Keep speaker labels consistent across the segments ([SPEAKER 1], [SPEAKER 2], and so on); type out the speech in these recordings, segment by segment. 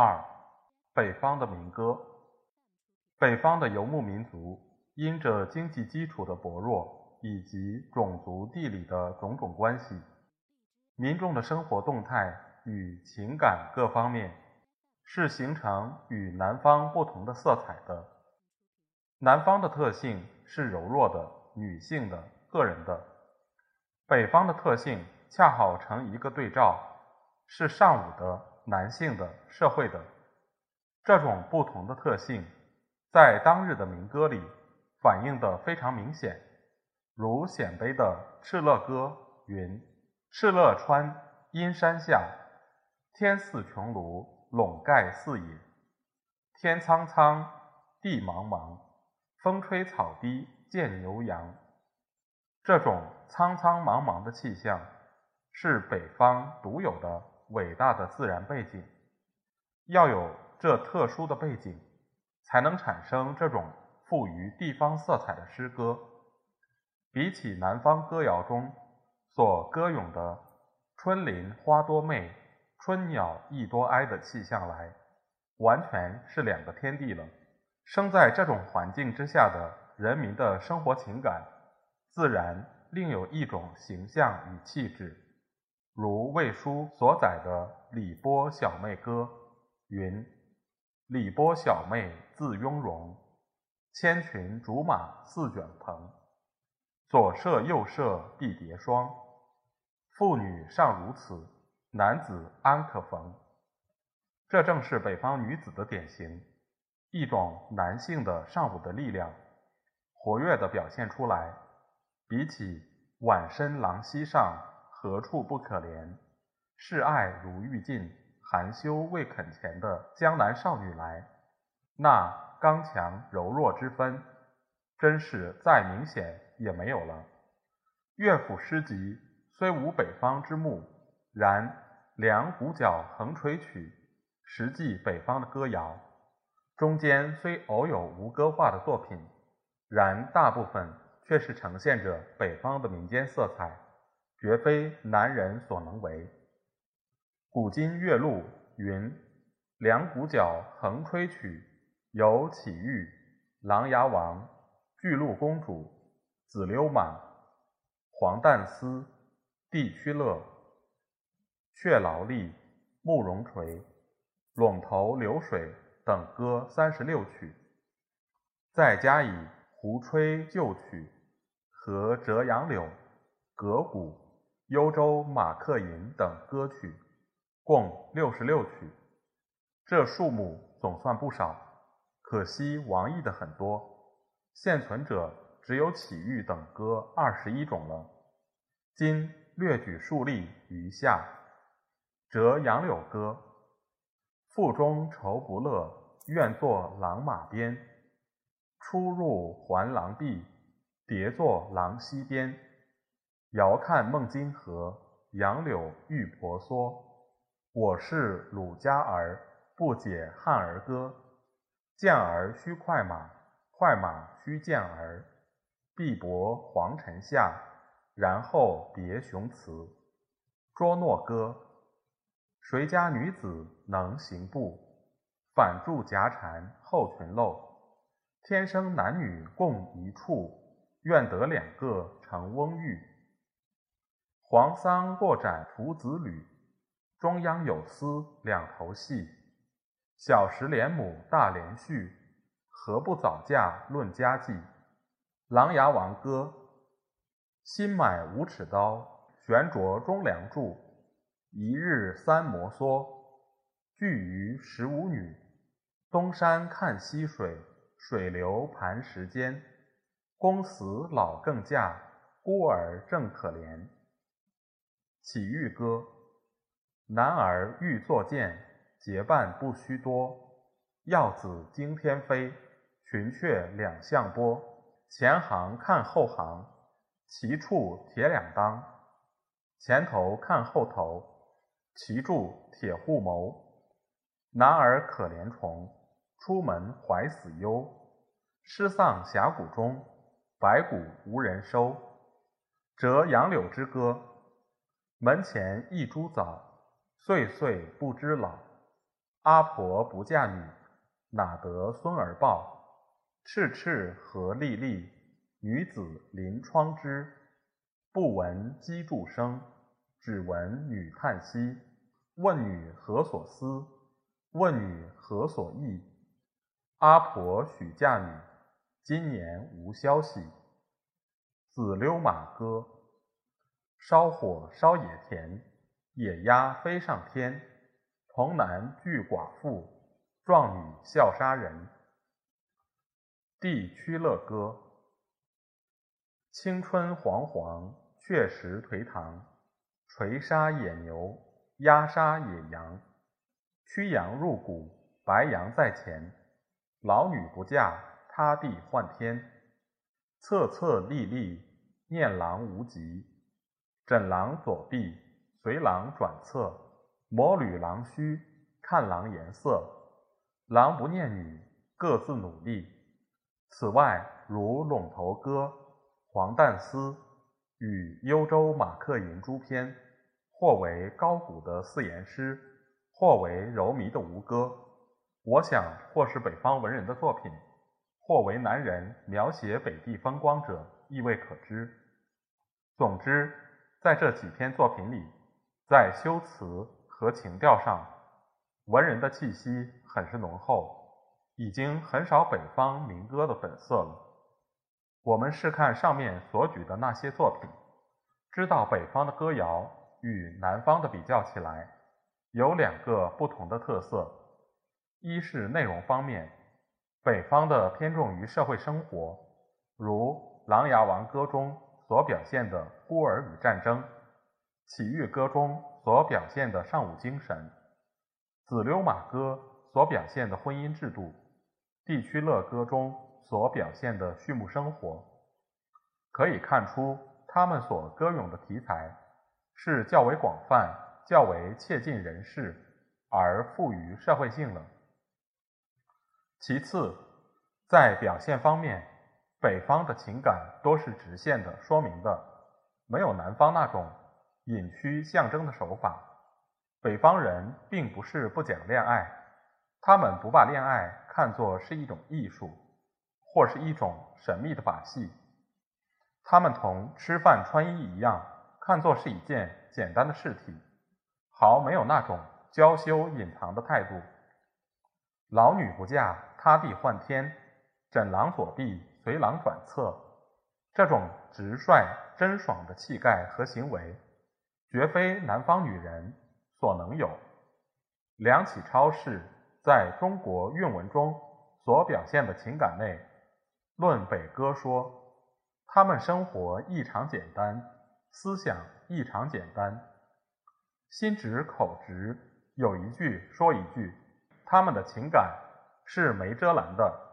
[SPEAKER 1] 二、北方的民歌。北方的游牧民族因着经济基础的薄弱以及种族、地理的种种关系，民众的生活动态与情感各方面是形成与南方不同的色彩的。南方的特性是柔弱的、女性的、个人的。北方的特性恰好成一个对照，是上午的、男性的、社会的。这种不同的特性，在当日的民歌里反映得非常明显。如鲜卑的《敕勒歌》云：“敕勒川，阴山下，天似穹庐，笼盖四野。天苍苍，地茫茫，风吹草低见牛羊。”这种苍苍茫茫的气象，是北方独有的伟大的自然背景。要有这特殊的背景，才能产生这种富于地方色彩的诗歌。比起南方歌谣中所歌咏的“春林花多媚，春鸟意多哀”的气象来，完全是两个天地了。生在这种环境之下的人民的生活情感。自然另有一种形象与气质，如魏书所载的《李波小妹歌》云：“李波小妹自雍容，千群竹马似卷蓬，左射右射必叠霜。妇女尚如此，男子安可逢？”这正是北方女子的典型，一种男性的上午的力量，活跃地表现出来。比起“晚身郎溪上，何处不可怜？示爱如欲尽，含羞未肯前”的江南少女来，那刚强柔弱之分，真是再明显也没有了。乐府诗集虽无北方之目，然《两鼓角横垂曲》实际北方的歌谣，中间虽偶有无歌化的作品，然大部分。却是呈现着北方的民间色彩，绝非男人所能为。古今月录云：“两股角横吹曲，有启玉、琅琊王、巨鹿公主、紫溜马、黄旦丝、地区乐、却劳力、慕容垂、陇头流水等歌三十六曲，再加以胡吹旧曲。”和《折杨柳》《阁鼓》《幽州马客吟》等歌曲，共六十六曲，这数目总算不少。可惜王佚的很多，现存者只有起玉等歌二十一种了。今略举数例余下：《折杨柳歌》：腹中愁不乐，愿作郎马鞭。出入还廊壁。叠坐廊溪边，遥看孟津河，杨柳玉婆娑。我是鲁家儿，不解汉儿歌。健儿须快马，快马须健儿。碧薄黄尘下，然后别雄雌。捉诺歌，谁家女子能行步？反住夹蝉后裙漏。天生男女共一处。愿得两个成翁玉。黄桑过斩徒子履，中央有司两头戏。小时连母大连续，何不早嫁论家计？琅琊王歌。新买五尺刀，悬着中梁柱。一日三摩挲，聚于十五女。东山看西水，水流盘石间。公死老更嫁，孤儿正可怜。起玉歌：男儿欲作剑，结伴不须多。耀子惊天飞，群雀两相播。前行看后行，齐处铁两当。前头看后头，齐柱铁护谋。男儿可怜虫，出门怀死忧。失丧峡谷中，白骨无人收。折杨柳之歌，门前一株枣，岁岁不知老。阿婆不嫁女，哪得孙儿抱？赤赤何历历，女子临窗枝。不闻机杼声，只闻女叹息。问女何所思？问女何所忆？阿婆许嫁女，今年无消息。子溜马歌，烧火烧野田，野鸭飞上天。童男惧寡妇，壮女笑杀人。帝屈乐歌，青春惶惶，确实颓唐。垂杀野牛，压杀野羊。驱羊入谷，白羊在前。老女不嫁，他地换天。策策历历，念郎无极。枕郎左臂，随郎转侧。摩履郎须，看郎颜色。郎不念女，各自努力。此外，如《陇头歌》《黄旦丝》与《幽州马客吟诸篇》，或为高古的四言诗，或为柔靡的吴歌。我想，或是北方文人的作品，或为南人描写北地风光者，亦未可知。总之，在这几篇作品里，在修辞和情调上，文人的气息很是浓厚，已经很少北方民歌的本色了。我们试看上面所举的那些作品，知道北方的歌谣与南方的比较起来，有两个不同的特色。一是内容方面，北方的偏重于社会生活，如《琅琊王歌》中所表现的孤儿与战争，《启玉歌》中所表现的尚武精神，《子溜马歌》所表现的婚姻制度，《地区乐歌》中所表现的畜牧生活，可以看出他们所歌咏的题材是较为广泛、较为切近人世，而富于社会性了。其次，在表现方面，北方的情感多是直线的、说明的，没有南方那种隐曲象征的手法。北方人并不是不讲恋爱，他们不把恋爱看作是一种艺术，或是一种神秘的把戏，他们同吃饭穿衣一样，看作是一件简单的事体，毫没有那种娇羞隐藏的态度。老女不嫁，他地换天；枕郎左臂，随郎转侧。这种直率、真爽的气概和行为，绝非南方女人所能有。梁启超氏在中国韵文中所表现的情感内，论北歌说：他们生活异常简单，思想异常简单，心直口直，有一句说一句。他们的情感是没遮拦的，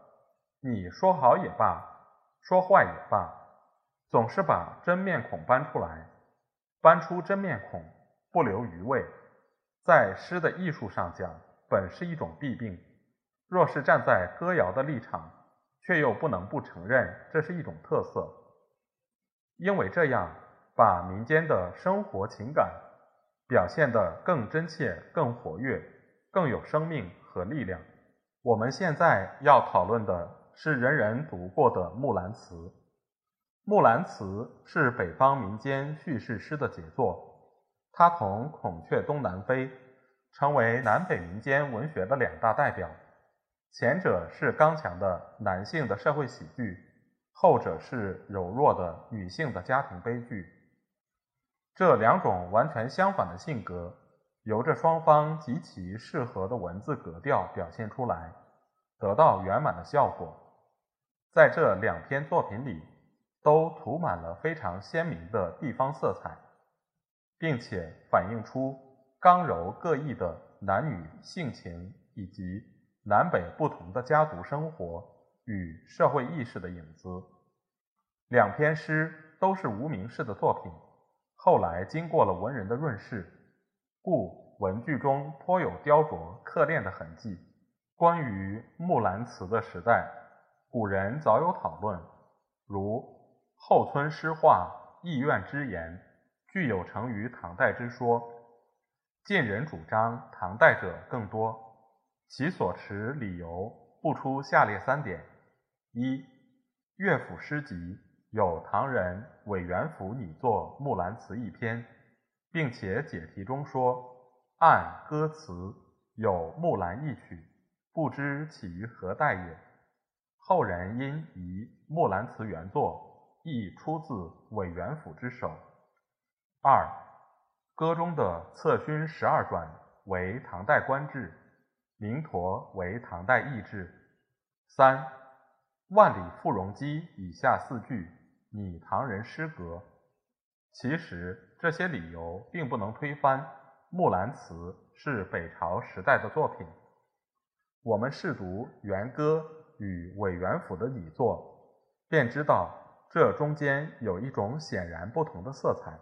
[SPEAKER 1] 你说好也罢，说坏也罢，总是把真面孔搬出来，搬出真面孔，不留余味。在诗的艺术上讲，本是一种弊病。若是站在歌谣的立场，却又不能不承认这是一种特色，因为这样把民间的生活情感表现得更真切、更活跃、更有生命。和力量。我们现在要讨论的是人人读过的《木兰辞》。《木兰辞》是北方民间叙事诗的杰作，它同《孔雀东南飞》成为南北民间文学的两大代表。前者是刚强的男性的社会喜剧，后者是柔弱的女性的家庭悲剧。这两种完全相反的性格。由着双方极其适合的文字格调表现出来，得到圆满的效果。在这两篇作品里，都涂满了非常鲜明的地方色彩，并且反映出刚柔各异的男女性情以及南北不同的家族生活与社会意识的影子。两篇诗都是无名氏的作品，后来经过了文人的润饰，故文句中颇有雕琢刻炼的痕迹。关于《木兰辞》的时代，古人早有讨论，如后村诗画意愿之言，具有成于唐代之说。近人主张唐代者更多，其所持理由不出下列三点：一、乐府诗集有唐人韦元甫拟作《木兰辞》一篇，并且解题中说按歌词有《木兰》一曲，不知起于何代也。后人因疑《木兰辞》原作亦出自韦元甫之手。二、歌中的策勋十二转为唐代官制，明陀为唐代义制。三、万里赴戎机以下四句拟唐人诗格。其实这些理由并不能推翻《木兰辞》是北朝时代的作品。我们试读元歌与韦元甫的拟作，便知道这中间有一种显然不同的色彩。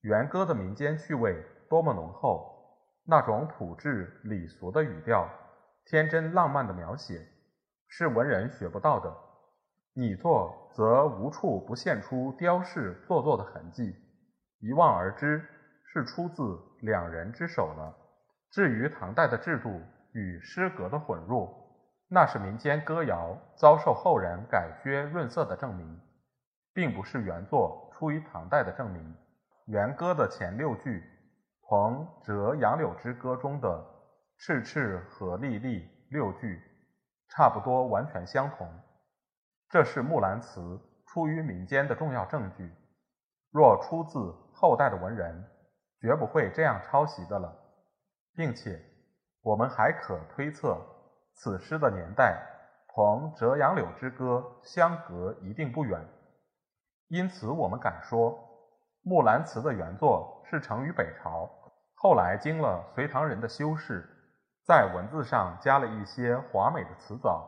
[SPEAKER 1] 元歌的民间趣味多么浓厚，那种朴质礼俗的语调，天真浪漫的描写，是文人学不到的。拟作则无处不现出雕饰做作的痕迹，一望而知是出自两人之手了。至于唐代的制度与诗格的混入，那是民间歌谣遭受后人改削润色的证明，并不是原作出于唐代的证明。原歌的前六句同《折杨柳之歌》中的“赤赤和沥沥”六句差不多完全相同，这是《木兰辞》出于民间的重要证据。若出自后代的文人，绝不会这样抄袭的了。并且，我们还可推测，此诗的年代同《折杨柳之歌》相隔一定不远，因此我们敢说。《木兰辞》的原作是成于北朝，后来经了隋唐人的修饰，在文字上加了一些华美的词藻，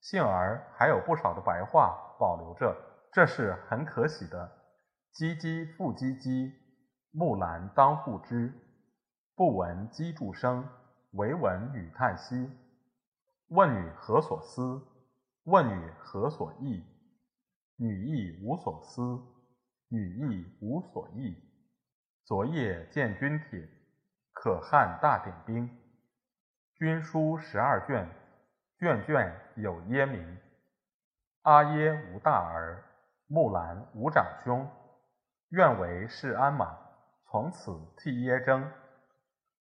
[SPEAKER 1] 幸而还有不少的白话保留着，这是很可喜的。唧唧复唧唧，木兰当户织。不闻机杼声，惟闻女叹息。问女何所思？问女何所忆？女亦无所思。女亦无所忆。昨夜见军帖，可汗大点兵。军书十二卷，卷卷有耶名。阿耶无大儿，木兰无长兄。愿为市鞍马，从此替耶征。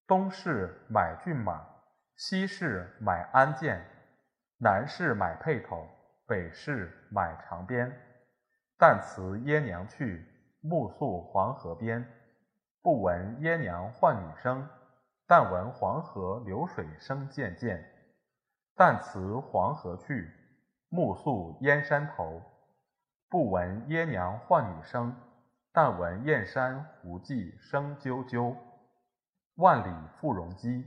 [SPEAKER 1] 东市买骏马，西市买鞍鞯，南市买辔头，北市买长鞭。但辞耶娘去，暮宿黄河边。不闻耶娘唤女声，但闻黄河流水声溅溅。但辞黄河去，暮宿燕山头。不闻耶娘唤女声，但闻燕山胡骑声啾啾。万里赴戎机，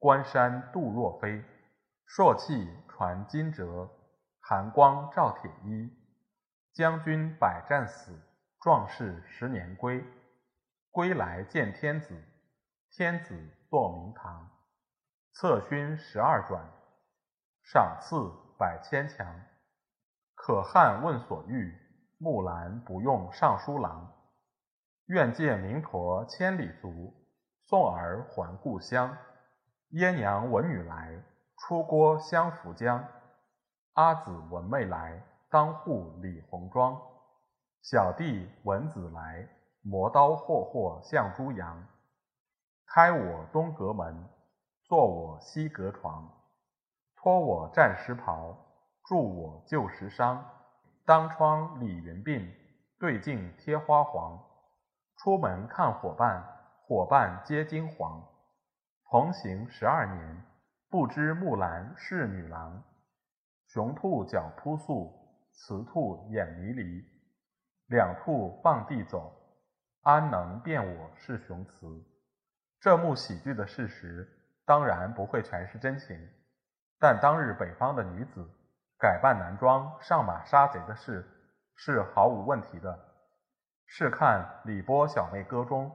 [SPEAKER 1] 关山度若飞。朔气传金柝，寒光照铁衣。将军百战死，壮士十年归。归来见天子，天子坐明堂。策勋十二转，赏赐百千强。可汗问所欲，木兰不用尚书郎。愿借明陀千里足，送儿还故乡。耶娘闻女来，出郭相扶将。阿姊闻妹来。当户理红妆，小弟闻子来，磨刀霍霍向猪羊。开我东阁门，坐我西阁床，脱我战时袍，助我旧时裳。当窗理云鬓，对镜贴花黄。出门看伙伴，伙伴皆惊惶。同行十二年，不知木兰是女郎。雄兔脚扑朔。雌兔眼迷离，两兔傍地走，安能辨我是雄雌？这幕喜剧的事实当然不会全是真情，但当日北方的女子改扮男装上马杀贼的事是毫无问题的。试看《李波小妹歌》中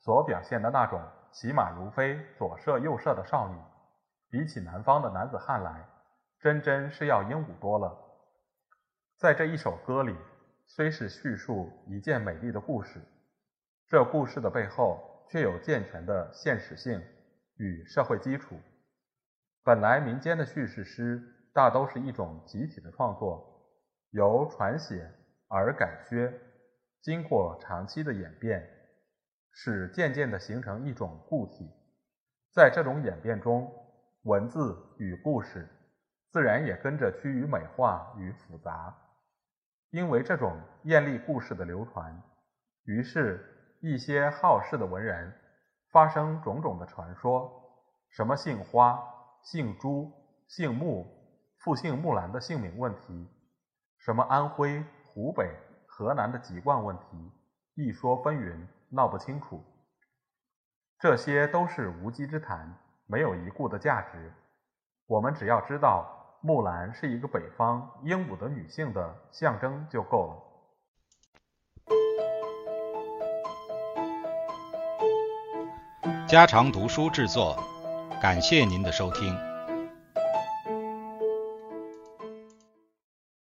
[SPEAKER 1] 所表现的那种骑马如飞、左射右射的少女，比起南方的男子汉来，真真是要英武多了。在这一首歌里，虽是叙述一件美丽的故事，这故事的背后却有健全的现实性与社会基础。本来民间的叙事诗大都是一种集体的创作，由传写而改削，经过长期的演变，使渐渐的形成一种固体。在这种演变中，文字与故事自然也跟着趋于美化与复杂。因为这种艳丽故事的流传，于是，一些好事的文人发生种种的传说：什么姓花、姓朱、姓穆、复姓木兰的姓名问题；什么安徽、湖北、河南的籍贯问题，一说纷纭，闹不清楚。这些都是无稽之谈，没有一顾的价值。我们只要知道。木兰是一个北方英武的女性的象征就够了。
[SPEAKER 2] 家常读书制作，感谢您的收听。